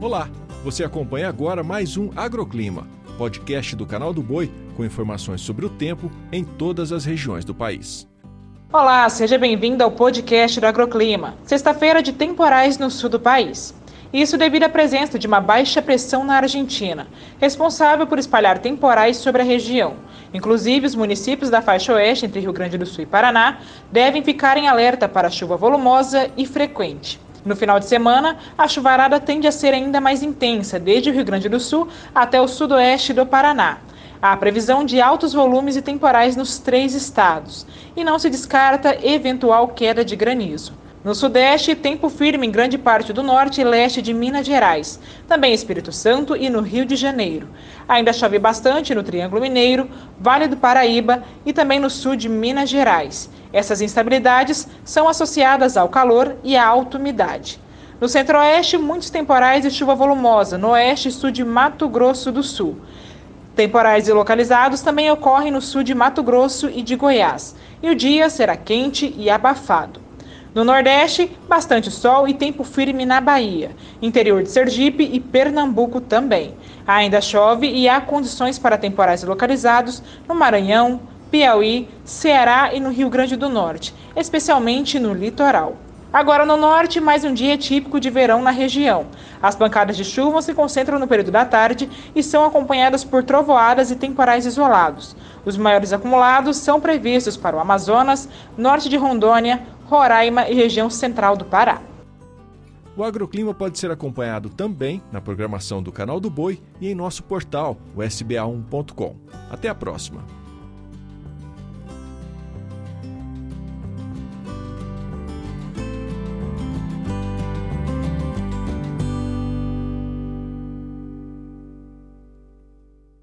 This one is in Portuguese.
Olá, você acompanha agora mais um Agroclima, podcast do canal do Boi com informações sobre o tempo em todas as regiões do país. Olá, seja bem-vindo ao podcast do Agroclima. Sexta-feira de temporais no sul do país. Isso devido à presença de uma baixa pressão na Argentina, responsável por espalhar temporais sobre a região. Inclusive, os municípios da faixa oeste entre Rio Grande do Sul e Paraná devem ficar em alerta para chuva volumosa e frequente. No final de semana, a chuvarada tende a ser ainda mais intensa, desde o Rio Grande do Sul até o sudoeste do Paraná. Há previsão de altos volumes e temporais nos três estados, e não se descarta eventual queda de granizo. No Sudeste, tempo firme em grande parte do norte e leste de Minas Gerais, também Espírito Santo e no Rio de Janeiro. Ainda chove bastante no Triângulo Mineiro, Vale do Paraíba e também no sul de Minas Gerais. Essas instabilidades são associadas ao calor e à alta umidade. No centro-oeste, muitos temporais e chuva volumosa, no oeste e sul de Mato Grosso do Sul. Temporais localizados também ocorrem no sul de Mato Grosso e de Goiás, e o dia será quente e abafado. No Nordeste, bastante sol e tempo firme na Bahia, interior de Sergipe e Pernambuco também. Ainda chove e há condições para temporais localizados no Maranhão, Piauí, Ceará e no Rio Grande do Norte, especialmente no litoral. Agora no norte, mais um dia típico de verão na região. As pancadas de chuva se concentram no período da tarde e são acompanhadas por trovoadas e temporais isolados. Os maiores acumulados são previstos para o Amazonas, norte de Rondônia, Roraima e região central do Pará. O agroclima pode ser acompanhado também na programação do Canal do Boi e em nosso portal, o sba1.com. Até a próxima!